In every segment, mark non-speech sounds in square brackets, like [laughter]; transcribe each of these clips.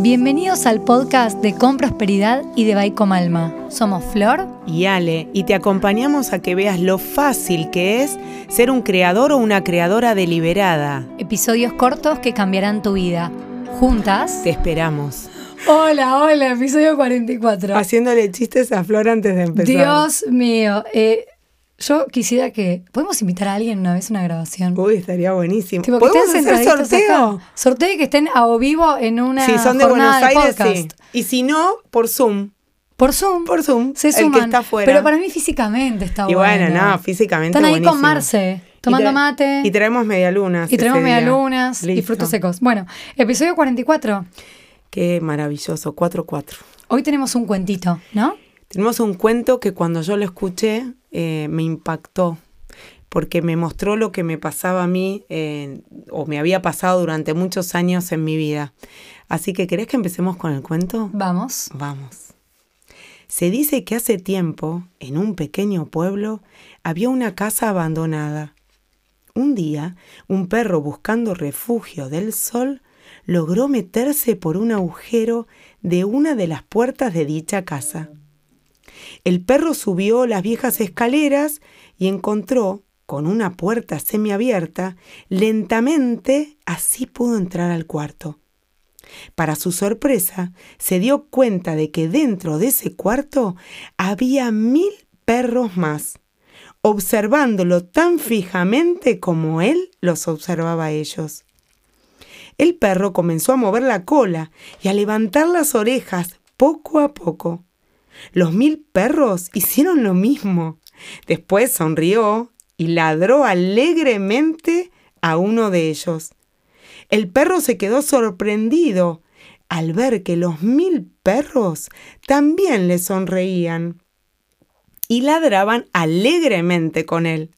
Bienvenidos al podcast de Con Prosperidad y de Baico Malma. Somos Flor y Ale y te acompañamos a que veas lo fácil que es ser un creador o una creadora deliberada. Episodios cortos que cambiarán tu vida. Juntas. Te esperamos. Hola, hola, episodio 44. Haciéndole chistes a Flor antes de empezar. Dios mío. Eh, yo quisiera que. ¿Podemos invitar a alguien una vez a una grabación? Uy, estaría buenísimo. Tipo, ¿Podemos hacer sorteo? acá. Sorteo y que estén a o vivo en una. Si son de Buenos Aires, sí. Y si no, por Zoom. Por Zoom. Por Zoom. Se el que suman. está afuera. Pero para mí físicamente está Y bueno. bueno, no, físicamente Están ahí buenísimo. con Marce, tomando mate. Y traemos medialunas. Y día. medialunas y frutos secos. Bueno, episodio 44. Qué maravilloso, 4-4. Hoy tenemos un cuentito, ¿no? Tenemos un cuento que cuando yo lo escuché eh, me impactó, porque me mostró lo que me pasaba a mí eh, o me había pasado durante muchos años en mi vida. Así que, ¿querés que empecemos con el cuento? Vamos. Vamos. Se dice que hace tiempo, en un pequeño pueblo, había una casa abandonada. Un día, un perro buscando refugio del sol logró meterse por un agujero de una de las puertas de dicha casa. El perro subió las viejas escaleras y encontró, con una puerta semiabierta, lentamente así pudo entrar al cuarto. Para su sorpresa, se dio cuenta de que dentro de ese cuarto había mil perros más, observándolo tan fijamente como él los observaba a ellos. El perro comenzó a mover la cola y a levantar las orejas poco a poco. Los mil perros hicieron lo mismo. Después sonrió y ladró alegremente a uno de ellos. El perro se quedó sorprendido al ver que los mil perros también le sonreían y ladraban alegremente con él.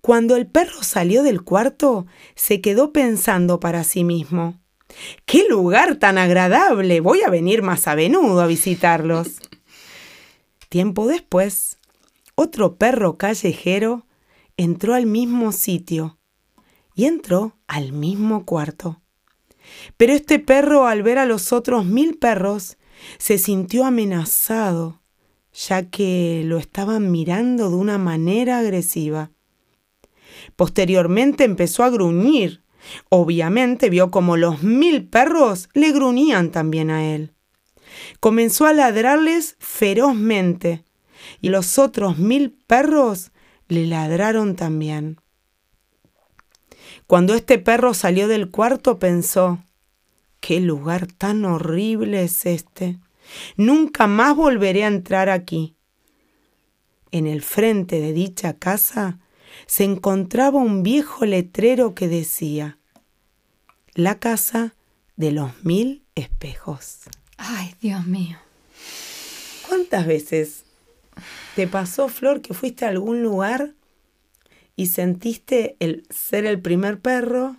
Cuando el perro salió del cuarto, se quedó pensando para sí mismo. ¡Qué lugar tan agradable! Voy a venir más a menudo a visitarlos. Tiempo después, otro perro callejero entró al mismo sitio y entró al mismo cuarto. Pero este perro, al ver a los otros mil perros, se sintió amenazado, ya que lo estaban mirando de una manera agresiva. Posteriormente empezó a gruñir. Obviamente vio como los mil perros le gruñían también a él. Comenzó a ladrarles ferozmente y los otros mil perros le ladraron también. Cuando este perro salió del cuarto pensó, ¿qué lugar tan horrible es este? Nunca más volveré a entrar aquí. En el frente de dicha casa se encontraba un viejo letrero que decía, La casa de los mil espejos. Ay, Dios mío. ¿Cuántas veces te pasó, Flor, que fuiste a algún lugar y sentiste el ser el primer perro?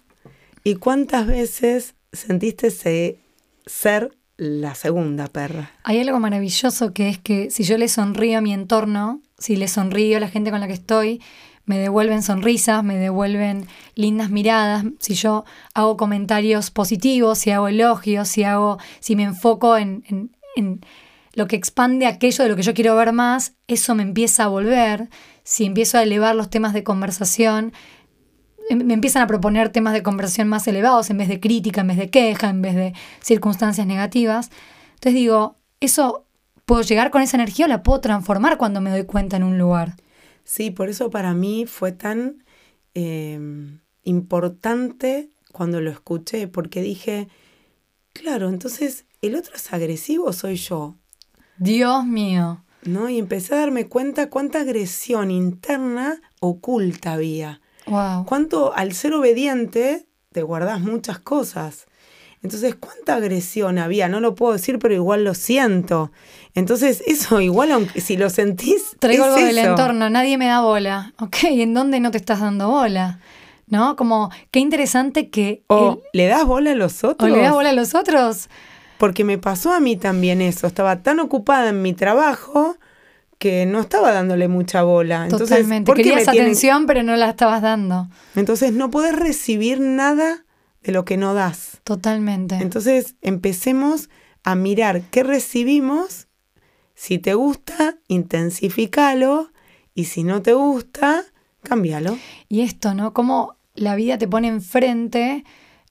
¿Y cuántas veces sentiste se- ser la segunda perra? Hay algo maravilloso que es que si yo le sonrío a mi entorno, si le sonrío a la gente con la que estoy, me devuelven sonrisas, me devuelven lindas miradas. Si yo hago comentarios positivos, si hago elogios, si hago, si me enfoco en, en- lo que expande aquello de lo que yo quiero ver más, eso me empieza a volver. Si empiezo a elevar los temas de conversación, em- me empiezan a proponer temas de conversación más elevados en vez de crítica, en vez de queja, en vez de circunstancias negativas. Entonces digo, eso puedo llegar con esa energía o la puedo transformar cuando me doy cuenta en un lugar. Sí, por eso para mí fue tan eh, importante cuando lo escuché, porque dije, claro, entonces el otro es agresivo, o soy yo, Dios mío. ¿no? Y empecé a darme cuenta cuánta agresión interna oculta había. Wow. Cuánto al ser obediente te guardas muchas cosas. Entonces, ¿cuánta agresión había? No lo puedo decir, pero igual lo siento. Entonces, eso igual, aunque si lo sentís, Traigo es algo del entorno, nadie me da bola. Ok, ¿en dónde no te estás dando bola? ¿No? Como, qué interesante que... O le das bola a los o otros. le das bola a los otros. Porque me pasó a mí también eso. Estaba tan ocupada en mi trabajo que no estaba dándole mucha bola. Entonces, Totalmente. ¿por qué Querías me tienen- atención, pero no la estabas dando. Entonces no podés recibir nada de lo que no das. Totalmente. Entonces empecemos a mirar qué recibimos. Si te gusta, intensificalo. Y si no te gusta, cámbialo. Y esto, ¿no? Cómo la vida te pone enfrente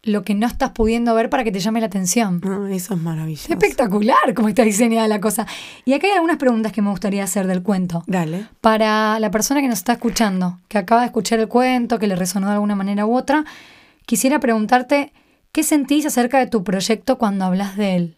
lo que no estás pudiendo ver para que te llame la atención. Ah, eso es maravilloso. Es espectacular cómo está diseñada la cosa. Y acá hay algunas preguntas que me gustaría hacer del cuento. Dale. Para la persona que nos está escuchando, que acaba de escuchar el cuento, que le resonó de alguna manera u otra, quisiera preguntarte, ¿qué sentís acerca de tu proyecto cuando hablas de él?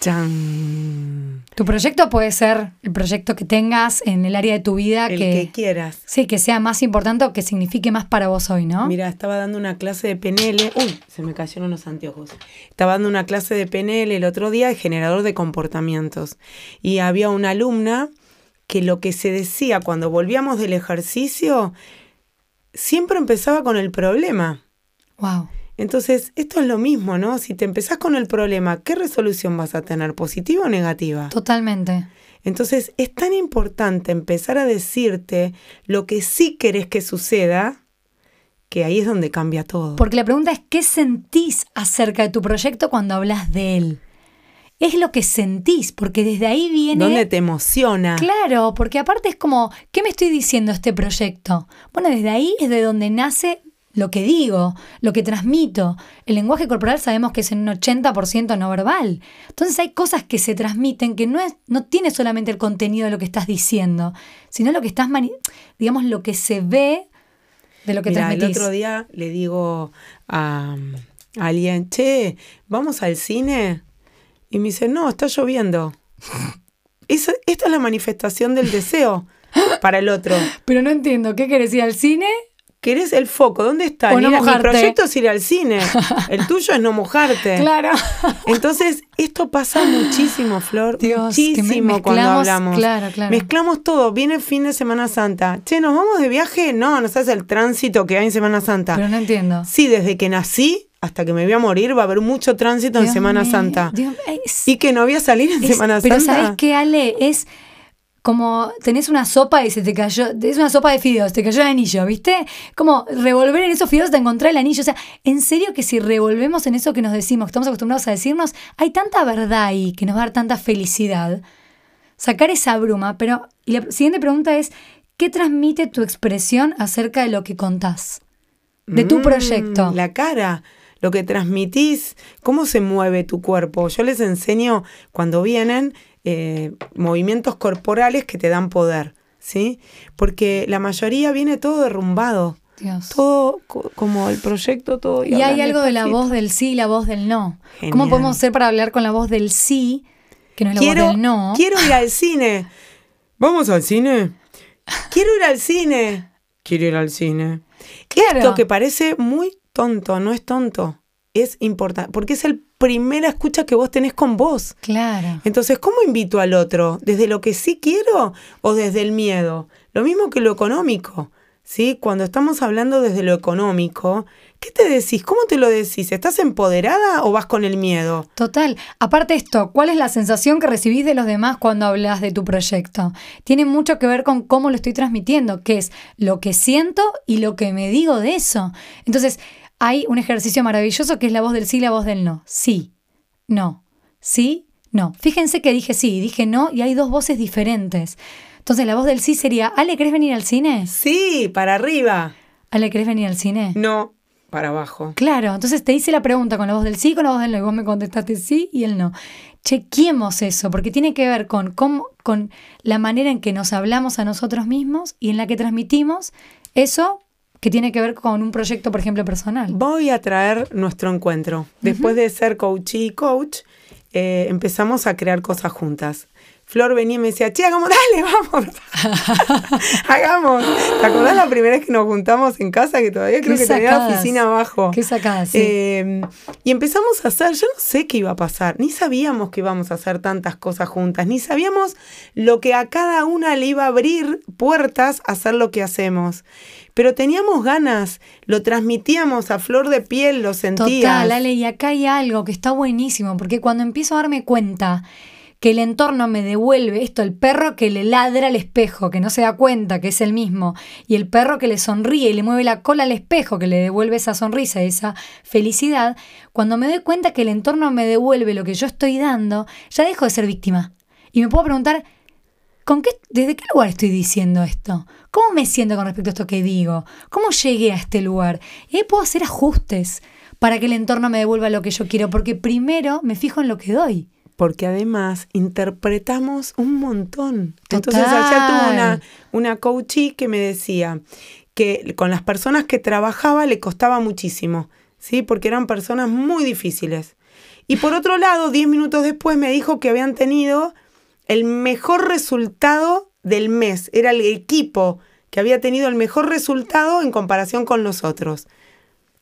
Chan. Tu proyecto puede ser el proyecto que tengas en el área de tu vida El que, que quieras. sí, que sea más importante o que signifique más para vos hoy, ¿no? Mira, estaba dando una clase de PNL. Uy, se me cayeron los anteojos. Estaba dando una clase de PNL el otro día de generador de comportamientos. Y había una alumna que lo que se decía cuando volvíamos del ejercicio siempre empezaba con el problema. Wow. Entonces, esto es lo mismo, ¿no? Si te empezás con el problema, ¿qué resolución vas a tener? ¿Positiva o negativa? Totalmente. Entonces, es tan importante empezar a decirte lo que sí querés que suceda, que ahí es donde cambia todo. Porque la pregunta es, ¿qué sentís acerca de tu proyecto cuando hablas de él? Es lo que sentís, porque desde ahí viene... ¿Dónde te emociona? Claro, porque aparte es como, ¿qué me estoy diciendo este proyecto? Bueno, desde ahí es de donde nace lo que digo, lo que transmito. El lenguaje corporal sabemos que es en un 80% no verbal. Entonces hay cosas que se transmiten que no, es, no tiene solamente el contenido de lo que estás diciendo, sino lo que estás, digamos, lo que se ve de lo que Mira, el transmitís. otro día le digo a, a alguien, che, ¿vamos al cine? Y me dice, no, está lloviendo. [laughs] Esa- esta es la manifestación del deseo para el otro. [laughs] Pero no entiendo, ¿qué querés ir al cine? ¿Querés el foco? ¿Dónde está? No Mira, mi proyecto es ir al cine. [laughs] El tuyo es no mojarte. Claro. Entonces, esto pasa muchísimo, Flor. Dios, que me- muchísimo cuando hablamos. claro, claro. Mezclamos todo. Viene el fin de Semana Santa. Che, ¿nos vamos de viaje? No, no sabes el tránsito que hay en Semana Santa. Pero no entiendo. Sí, desde que nací hasta que me voy a morir va a haber mucho tránsito en Semana Santa. Dios- es- Y que no voy a salir en es- Semana pero Santa. ¿sabes qué, Ale? Es como tenés una sopa y se te cayó, es una sopa de fideos, te cayó el anillo, ¿viste? Como revolver en esos fideos te encontrar el anillo. O sea, en serio que si revolvemos en eso que nos decimos, que estamos acostumbrados a decirnos, hay tanta verdad ahí que nos va a dar tanta felicidad. Sacar esa bruma, pero y la siguiente pregunta es, ¿qué transmite tu expresión acerca de lo que contás? De tu Mm, proyecto. La cara, lo que transmitís, cómo se mueve tu cuerpo. Yo les enseño cuando vienen eh, movimientos corporales que te dan poder, ¿sí? Porque la mayoría viene todo derrumbado. Dios. Todo co- como el proyecto, todo. Y hay hablan algo de la voz del sí y la voz del no. ¿Cómo podemos hacer para hablar con la voz del sí, que no es la quiero, voz del no? quiero ir al cine. [laughs] ¿Vamos al cine? Quiero ir al cine. Quiero ir al cine. Claro. Esto que parece muy tonto, no es tonto. Es importante, porque es el primera escucha que vos tenés con vos. Claro. Entonces, ¿cómo invito al otro? ¿Desde lo que sí quiero o desde el miedo? Lo mismo que lo económico. ¿sí? Cuando estamos hablando desde lo económico, ¿qué te decís? ¿Cómo te lo decís? ¿Estás empoderada o vas con el miedo? Total. Aparte esto, ¿cuál es la sensación que recibís de los demás cuando hablas de tu proyecto? Tiene mucho que ver con cómo lo estoy transmitiendo, que es lo que siento y lo que me digo de eso. Entonces, hay un ejercicio maravilloso que es la voz del sí y la voz del no. Sí, no, sí, no. Fíjense que dije sí, dije no y hay dos voces diferentes. Entonces, la voz del sí sería, Ale, ¿querés venir al cine? Sí, para arriba. Ale, ¿querés venir al cine? No, para abajo. Claro, entonces te hice la pregunta con la voz del sí, con la voz del no, y vos me contestaste sí y el no. Chequemos eso, porque tiene que ver con, cómo, con la manera en que nos hablamos a nosotros mismos y en la que transmitimos eso que tiene que ver con un proyecto, por ejemplo, personal. Voy a traer nuestro encuentro. Después de ser coach y coach, eh, empezamos a crear cosas juntas. Flor venía y me decía, che, hagamos, [laughs] dale, vamos. [laughs] hagamos. ¿Te acordás la primera vez que nos juntamos en casa? Que todavía creo que tenía la sacadas. oficina abajo. Qué sacada, sí. Eh, y empezamos a hacer, yo no sé qué iba a pasar, ni sabíamos que íbamos a hacer tantas cosas juntas, ni sabíamos lo que a cada una le iba a abrir puertas a hacer lo que hacemos. Pero teníamos ganas, lo transmitíamos a flor de piel, lo sentías. Total, Ale, y acá hay algo que está buenísimo, porque cuando empiezo a darme cuenta que el entorno me devuelve esto, el perro que le ladra al espejo, que no se da cuenta que es el mismo, y el perro que le sonríe y le mueve la cola al espejo, que le devuelve esa sonrisa, esa felicidad, cuando me doy cuenta que el entorno me devuelve lo que yo estoy dando, ya dejo de ser víctima. Y me puedo preguntar, ¿con qué, ¿desde qué lugar estoy diciendo esto? ¿Cómo me siento con respecto a esto que digo? ¿Cómo llegué a este lugar? Y ahí puedo hacer ajustes para que el entorno me devuelva lo que yo quiero, porque primero me fijo en lo que doy. Porque además interpretamos un montón. Entonces ayer tuve una, una coachee que me decía que con las personas que trabajaba le costaba muchísimo, ¿sí? Porque eran personas muy difíciles. Y por otro lado, diez minutos después me dijo que habían tenido el mejor resultado del mes. Era el equipo que había tenido el mejor resultado en comparación con los otros.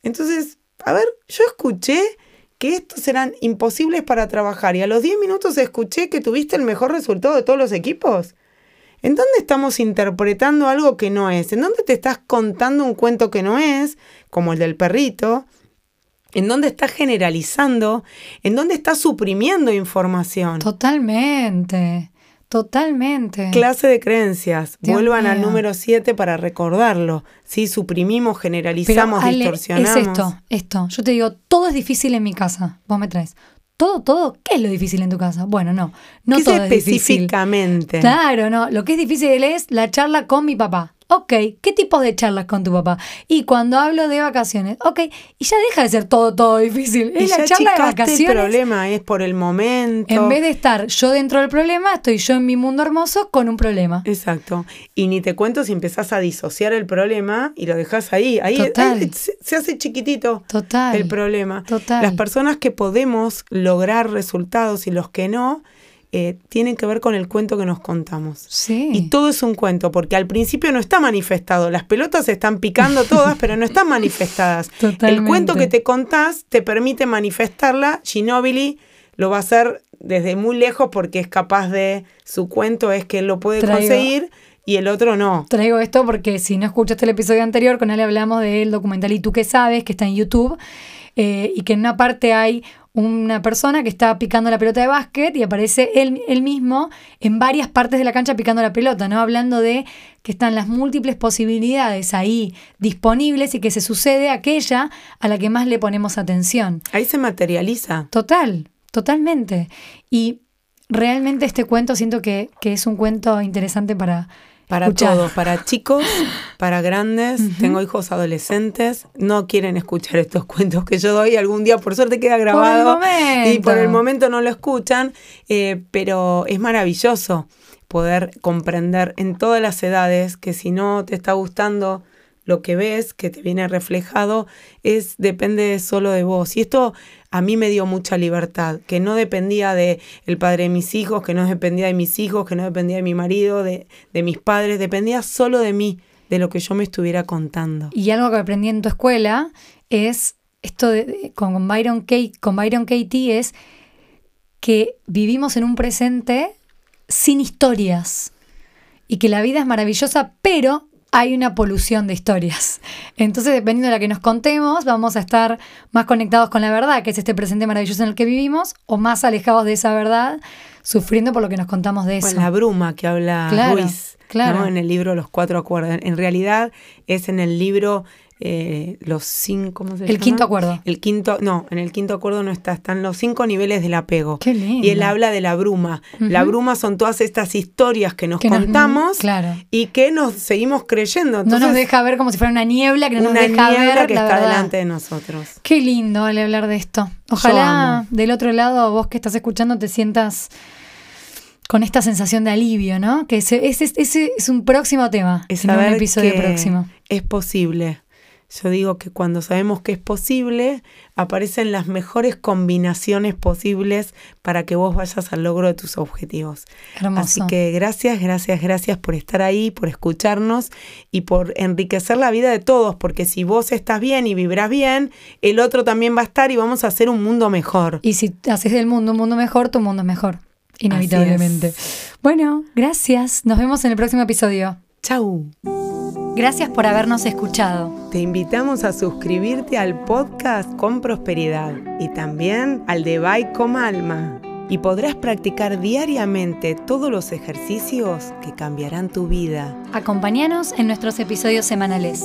Entonces, a ver, yo escuché que estos eran imposibles para trabajar y a los 10 minutos escuché que tuviste el mejor resultado de todos los equipos. ¿En dónde estamos interpretando algo que no es? ¿En dónde te estás contando un cuento que no es, como el del perrito? ¿En dónde estás generalizando? ¿En dónde estás suprimiendo información? Totalmente. Totalmente. Clase de creencias. Vuelvan al número 7 para recordarlo. Sí, suprimimos, generalizamos, distorsionamos. Es esto, esto. Yo te digo, todo es difícil en mi casa. Vos me traes. Todo, todo, ¿qué es lo difícil en tu casa? Bueno, no, no ¿Qué todo es específicamente? Claro, no. Lo que es difícil es la charla con mi papá. Ok, ¿qué tipos de charlas con tu papá? Y cuando hablo de vacaciones, ok, y ya deja de ser todo, todo difícil. Es la charla de vacaciones. El problema es por el momento. En vez de estar yo dentro del problema, estoy yo en mi mundo hermoso con un problema. Exacto. Y ni te cuento si empezás a disociar el problema y lo dejas ahí. Ahí, ahí se, hace chiquitito Total. el problema. Total. Las personas que podemos lograr resultados y los que no, eh, tienen que ver con el cuento que nos contamos. Sí. Y todo es un cuento, porque al principio no está manifestado. Las pelotas se están picando [laughs] todas, pero no están manifestadas. El cuento que te contás te permite manifestarla. Ginobili lo va a hacer desde muy lejos porque es capaz de. Su cuento es que él lo puede conseguir y el otro no. Traigo esto porque si no escuchaste el episodio anterior, con él hablamos del documental Y tú qué sabes, que está en YouTube, eh, y que en una parte hay una persona que está picando la pelota de básquet y aparece él, él, mismo en varias partes de la cancha picando la pelota, ¿no? Hablando de que están las múltiples posibilidades ahí disponibles y que se sucede aquella a la que más le ponemos atención. Ahí se materializa. Total, totalmente. Y realmente este cuento siento que, que es un cuento interesante para para todos, para chicos, para grandes. Tengo hijos adolescentes. No quieren escuchar estos [laughs] cuentos que yo doy. Algún día, por suerte, queda grabado. y por el momento no lo escuchan. Eh, pero es maravilloso poder comprender en todas las edades que si no te está gustando lo que ves, que te viene reflejado, es depende solo de vos. Y esto a mí me dio mucha libertad, que no dependía de el padre de mis hijos, que no dependía de mis hijos, que no dependía de mi marido, de, de mis padres, dependía solo de mí, de lo que yo me estuviera contando. Y algo que aprendí en tu escuela es esto de, con Byron Kate, con Byron Katie es que vivimos en un presente sin historias y que la vida es maravillosa, pero hay una polución de historias. Entonces, dependiendo de la que nos contemos, vamos a estar más conectados con la verdad, que es este presente maravilloso en el que vivimos, o más alejados de esa verdad, sufriendo por lo que nos contamos de eso. la bruma que habla Ruiz claro. en el libro Los Cuatro Acuerdos. En realidad es en el libro eh, los cinco, ¿cómo se El quinto acuerdo. El quinto, no, en el quinto acuerdo no está, están los cinco niveles del apego. Qué lindo. Y él habla de la bruma. La bruma son todas estas historias que nos contamos y que nos seguimos creyendo. no nos deja ver como si fuera una niebla que no nos deja ver que está delante de nosotros. Qué lindo hablar de esto. Ojalá del otro lado, vos que estás escuchando, te sientas con esta sensación de alivio, ¿no? Que ese, ese, es un próximo tema. Es en un episodio próximo. Es posible yo digo que cuando sabemos que es posible, aparecen las mejores combinaciones posibles para que vos vayas al logro de tus objetivos. Hermoso. Así que gracias, gracias, gracias por estar ahí, por escucharnos y por enriquecer la vida de todos, porque si vos estás bien y vibras bien, el otro también va a estar y vamos a hacer un mundo mejor. Y si haces del mundo un mundo mejor, tu mundo es mejor, inevitablemente. Bueno, gracias. Nos vemos en el próximo episodio. Chau. Gracias por habernos escuchado. Te invitamos a suscribirte al podcast con prosperidad y también al de Bye con Alma. y podrás practicar diariamente todos los ejercicios que cambiarán tu vida. Acompáñanos en nuestros episodios semanales.